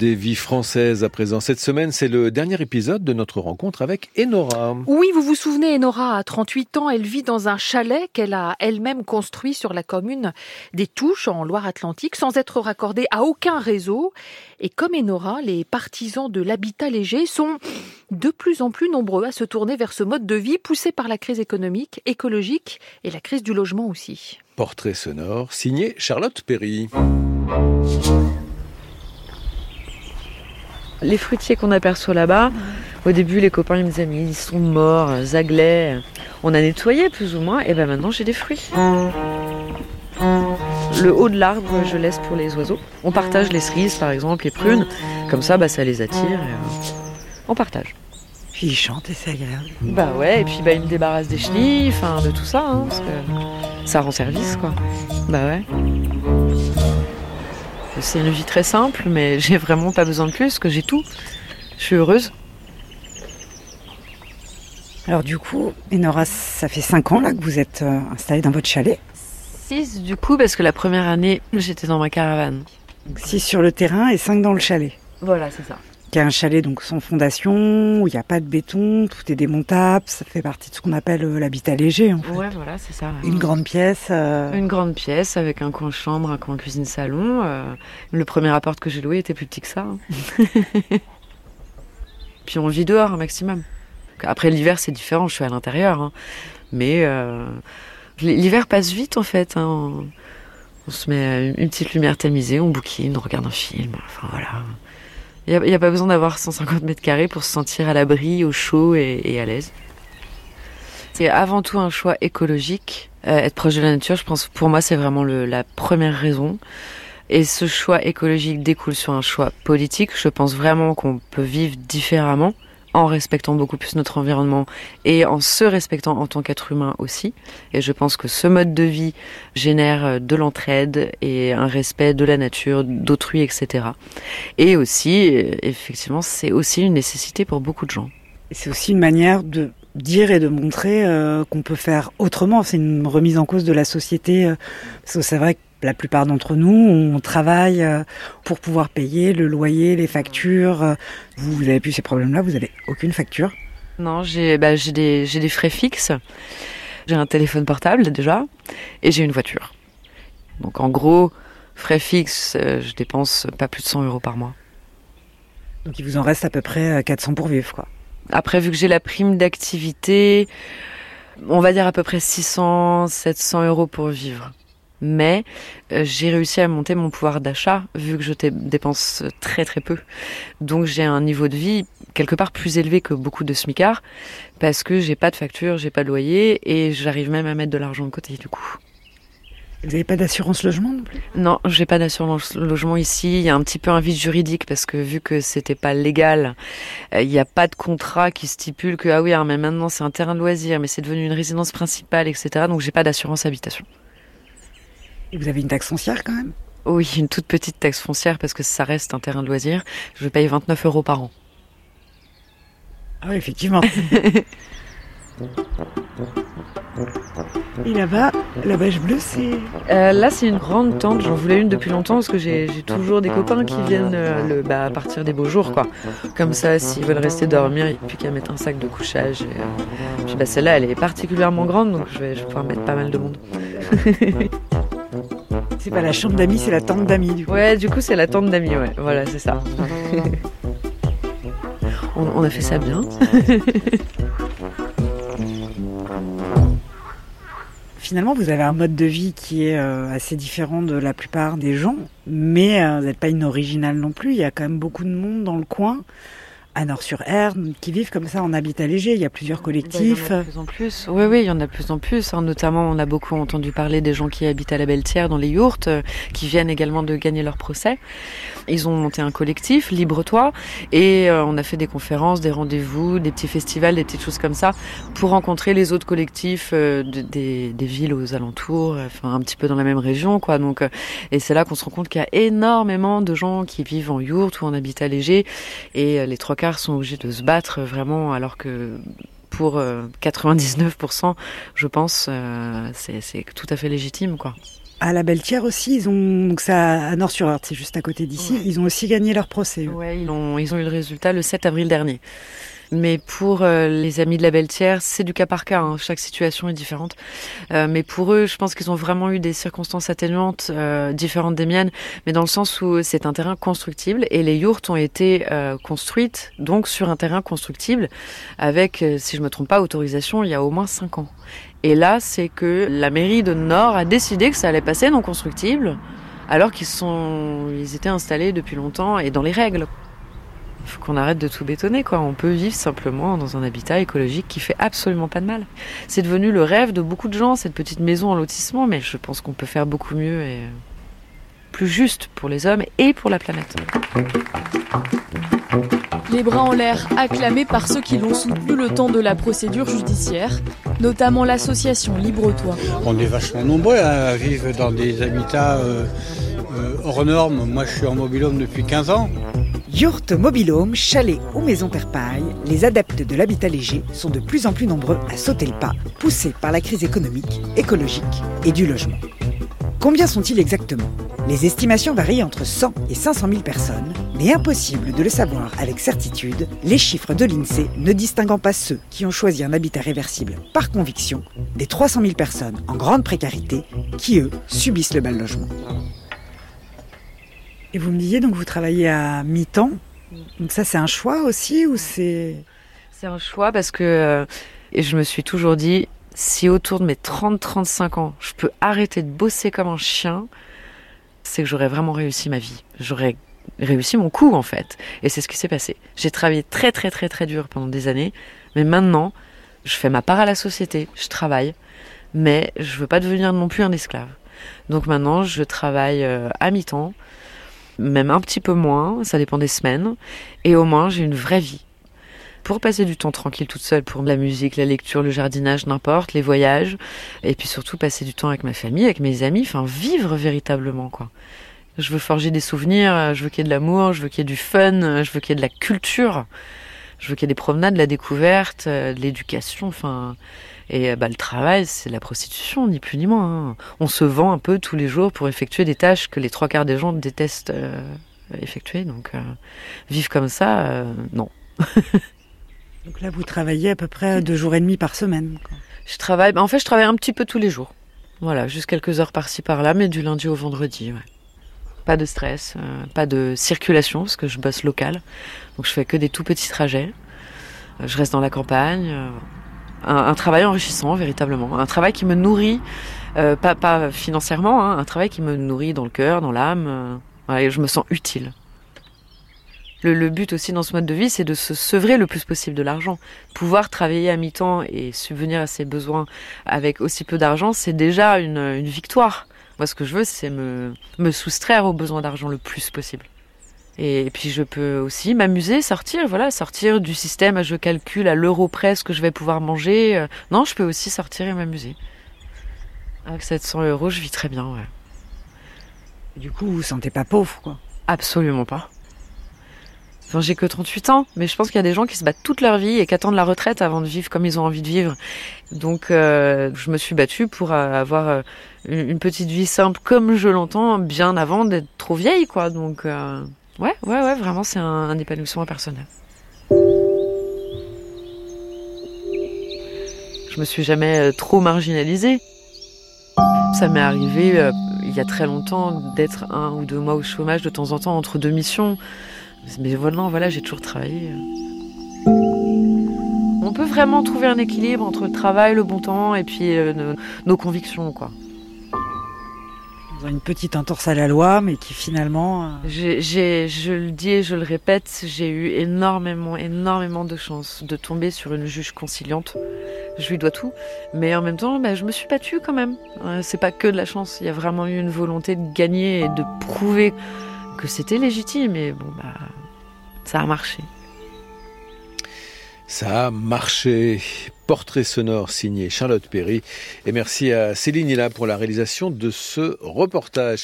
Des vies françaises à présent. Cette semaine, c'est le dernier épisode de notre rencontre avec Enora. Oui, vous vous souvenez, Enora a 38 ans. Elle vit dans un chalet qu'elle a elle-même construit sur la commune des Touches en Loire-Atlantique sans être raccordée à aucun réseau. Et comme Enora, les partisans de l'habitat léger sont de plus en plus nombreux à se tourner vers ce mode de vie poussé par la crise économique, écologique et la crise du logement aussi. Portrait sonore signé Charlotte Perry. Les fruitiers qu'on aperçoit là-bas, au début les copains ils me disaient mais ils sont morts, zaglais. On a nettoyé plus ou moins et ben maintenant j'ai des fruits. Le haut de l'arbre je laisse pour les oiseaux. On partage les cerises par exemple, les prunes, comme ça bah, ça les attire. Et, euh, on partage. Puis ils chantent et c'est agréable. Bah ouais, et puis bah ils me débarrassent des chenilles, enfin de tout ça, hein, parce que ça rend service quoi. Bah ouais. C'est une vie très simple, mais j'ai vraiment pas besoin de plus, parce que j'ai tout. Je suis heureuse. Alors du coup, Enora, ça fait 5 ans là que vous êtes euh, installée dans votre chalet. 6 du coup, parce que la première année, j'étais dans ma caravane. 6 sur le terrain et 5 dans le chalet. Voilà, c'est ça. Qui est un chalet donc sans fondation, où il n'y a pas de béton, tout est démontable, ça fait partie de ce qu'on appelle euh, l'habitat léger en fait. Ouais, voilà, c'est ça. Une grande pièce. euh, Une grande pièce avec un coin chambre, un coin cuisine-salon. euh, le premier appart que j'ai loué était plus petit que ça. hein. Puis on vit dehors un maximum. Après l'hiver c'est différent, je suis à l'intérieur. hein. Mais euh, l'hiver passe vite en fait. hein. On, on se met une petite lumière tamisée, on bouquine, on regarde un film. Enfin voilà. Il n'y a, pas besoin d'avoir 150 mètres carrés pour se sentir à l'abri, au chaud et, à l'aise. C'est avant tout un choix écologique. Euh, être proche de la nature, je pense, pour moi, c'est vraiment la première raison. Et ce choix écologique découle sur un choix politique. Je pense vraiment qu'on peut vivre différemment en respectant beaucoup plus notre environnement et en se respectant en tant qu'être humain aussi. Et je pense que ce mode de vie génère euh, de l'entraide et un respect de la nature, d'autrui, etc. Et aussi, euh, effectivement, c'est aussi une nécessité pour beaucoup de gens. c'est aussi une manière de dire et de montrer euh, qu'on peut faire autrement. C'est une remise en cause de la société. c'est vrai que la plupart d'entre nous, on travaille euh, pour pouvoir payer le loyer, les factures. euh. Vous, vous avez plus ces problèmes-là, vous avez aucune facture. Non, j'ai bah, des, des frais fixes. J'ai un téléphone portable déjà et j'ai une voiture. Donc en gros, frais fixes, euh, je dépense pas plus de 100 euros par mois. Donc il vous en reste à peu près euh, 400 pour vivre, quoi. Après, vu que j'ai la prime d'activité, on va dire à peu près 600, 700 euros pour vivre. Mais euh, j'ai réussi à monter mon pouvoir d'achat vu que je dé- dépense très très peu. Donc j'ai un niveau de vie quelque part plus élevé que beaucoup de smicards parce que j'ai pas de facture, j'ai pas de loyer et j'arrive même à mettre de l'argent de côté du coup. Vous n'avez pas d'assurance logement non plus? Non, j'ai pas d'assurance logement ici. Il y a un petit peu un vide juridique parce que vu que c'était pas légal, euh, il n'y a pas de contrat qui stipule que ah oui, ah, mais maintenant c'est un terrain de loisir, mais c'est devenu une résidence principale, etc. Donc j'ai pas d'assurance habitation. Et vous avez une taxe foncière quand même? Oui, une toute petite taxe foncière parce que ça reste un terrain de loisir. Je paye 29 euros par an. Ah oui, effectivement. Et là-bas, la bâche bleue, c'est... Euh, là, c'est une grande tente. J'en voulais une depuis longtemps parce que j'ai toujours des copains qui viennent euh, le, bah, à partir des beaux jours, quoi. Comme ça, s'ils veulent rester dormir, il n'y a plus qu'à mettre un sac de couchage. Et, euh, puis bah, celle-là, elle est particulièrement grande, donc je vais, je vais pouvoir mettre pas mal de monde. C'est pas la chambre d'amis, c'est la tente d'amis, du coup. Ouais, du coup, c'est la tente d'amis, ouais. Voilà, c'est ça. on, on a fait ça bien. Finalement, vous avez un mode de vie qui est euh, assez différent de la plupart des gens, mais euh, vous n'êtes pas une originale non plus. Il y a quand même beaucoup de monde dans le coin, à Nord-sur-Erne, qui vivent comme ça en habitat léger. Il y a plusieurs collectifs. Il y en a de plus en plus. Oui, oui, il y en a de plus en plus. hein. Notamment, on a beaucoup entendu parler des gens qui habitent à la Belle-Tière, dans les yourtes, euh, qui viennent également de gagner leur procès. Ils ont monté un collectif, Libre-toi, et euh, on a fait des conférences, des rendez-vous, des petits festivals, des petites choses comme ça, pour rencontrer les autres collectifs euh, de- des, des villes aux alentours, enfin un petit peu dans la même région, quoi. Donc, et c'est là qu'on se rend compte qu'il y a énormément de gens qui vivent en yourte ou en habitat léger, et les trois quarts sont obligés de se battre euh, vraiment, alors que pour euh, 99%, je pense, euh, c'est tout à fait légitime, quoi. À la Belletière aussi, ils ont donc ça à Nord-sur-Eure, c'est juste à côté d'ici. Ils ont aussi gagné leur procès. Ouais, ils ont ils ont eu le résultat le 7 avril dernier. Mais pour euh, les amis de la Belletière, c'est du cas par cas. Hein. Chaque situation est différente. Euh, mais pour eux, je pense qu'ils ont vraiment eu des circonstances atténuantes euh, différentes des miennes, mais dans le sens où c'est un terrain constructible et les yourtes ont été construites donc sur un terrain constructible avec, si je me trompe pas, autorisation il y a au moins cinq ans. Et là, c'est que la mairie de Nord a décidé que ça allait passer non constructible, alors qu'ils sont, ils étaient installés depuis longtemps et dans les règles. Il faut qu'on arrête de tout bétonner, quoi. On peut vivre simplement dans un habitat écologique qui fait absolument pas de mal. C'est devenu le rêve de beaucoup de gens, cette petite maison en lotissement, mais je pense qu'on peut faire beaucoup mieux et plus juste pour les hommes et pour la planète. Les bras en l'air acclamés par ceux qui l'ont soutenu le temps de la procédure judiciaire, notamment l'association Libre-Toi. On est vachement nombreux à vivre dans des habitats euh, euh, hors normes. Moi, je suis en mobilhome depuis 15 ans. Yurte, mobilhome, chalet ou maison paille, les adeptes de l'habitat léger sont de plus en plus nombreux à sauter le pas, poussés par la crise économique, écologique et du logement. Combien sont-ils exactement? Les estimations varient entre 100 et 500 000 personnes, mais impossible de le savoir avec certitude, les chiffres de l'INSEE ne distinguant pas ceux qui ont choisi un habitat réversible par conviction des 300 000 personnes en grande précarité qui, eux, subissent le mal logement. Et vous me disiez donc vous travaillez à mi-temps. Donc ça c'est un choix aussi ou c'est C'est un choix parce que euh, et je me suis toujours dit si autour de mes 30-35 ans, je peux arrêter de bosser comme un chien, c'est que j'aurais vraiment réussi ma vie. J'aurais réussi mon coup en fait. Et c'est ce qui s'est passé. J'ai travaillé très très très très dur pendant des années, mais maintenant, je fais ma part à la société, je travaille, mais je veux pas devenir non plus un esclave. Donc maintenant, je travaille euh, à mi-temps même un petit peu moins, ça dépend des semaines, et au moins j'ai une vraie vie. Pour passer du temps tranquille toute seule, pour la musique, la lecture, le jardinage, n'importe, les voyages, et puis surtout passer du temps avec ma famille, avec mes amis, enfin vivre véritablement quoi. Je veux forger des souvenirs, je veux qu'il y ait de l'amour, je veux qu'il y ait du fun, je veux qu'il y ait de la culture, je veux qu'il y ait des promenades, de la découverte, de l'éducation, enfin et euh, bah, le travail, c'est la prostitution, ni plus ni moins. Hein. On se vend un peu tous les jours pour effectuer des tâches que les trois quarts des gens détestent euh, effectuer. Donc, euh, vivre comme ça, non. donc là, vous travaillez à peu près deux jours et demi par semaine. Je travaille, bah, en fait, je travaille un petit peu tous les jours. Voilà, juste quelques heures par-ci par-là, mais du lundi au vendredi. Ouais. Pas de stress, pas de circulation, parce que je bosse local. Donc je fais que des tout petits trajets. Je reste dans la campagne un, travail enrichissant véritablement, un travail qui me nourrit, euh, pas, pas financièrement, hein, un travail qui me nourrit dans le cœur, dans l'âme, euh, je me sens utile. Le, le, but aussi dans ce mode de vie, c'est de se sevrer le plus possible de l'argent. Pouvoir travailler à mi-temps et subvenir à ses besoins avec aussi peu d'argent, c'est déjà une, une victoire. Moi, ce que je veux, c'est me, me soustraire aux besoins d'argent le plus possible. Et puis je peux aussi m'amuser, sortir, voilà, sortir du système, je calcule à l'euro près ce que je vais pouvoir manger. Euh, non, je peux aussi sortir et m'amuser. Avec 700 euros, je vis très bien, ouais. Du coup, vous vous sentez pas pauvre, quoi Absolument pas. Enfin, j'ai que 38 ans, mais je pense qu'il y a des gens qui se battent toute leur vie et qui attendent la retraite avant de vivre comme ils ont envie de vivre. Donc, euh, je me suis battue pour avoir euh, une petite vie simple comme je l'entends, bien avant d'être trop vieille, quoi. Donc, Ouais, ouais, ouais, vraiment, c'est un, épanouissement personnel. Je me suis jamais euh, trop marginalisée. Ça m'est arrivé euh, il y a très longtemps d'être un ou deux mois au chômage de temps en temps entre deux missions. Mais voilà, j'ai toujours travaillé. On peut vraiment trouver un équilibre entre le travail, le bon temps et puis euh, nos, nos convictions, quoi une petite entorse à la loi, mais qui finalement. Euh, j'ai, je le dis et je le répète, j'ai eu énormément, énormément de chance de tomber sur une juge conciliante. Je lui dois tout, mais en même temps, bah, je me suis battue quand même. Euh, c'est pas que de la chance, il y a vraiment eu une volonté de gagner et de prouver que c'était légitime. Et bon, bah, ça a marché. Ça a marché. Portrait sonore signé Charlotte Perry. Et merci à Céline Hilla pour la réalisation de ce reportage.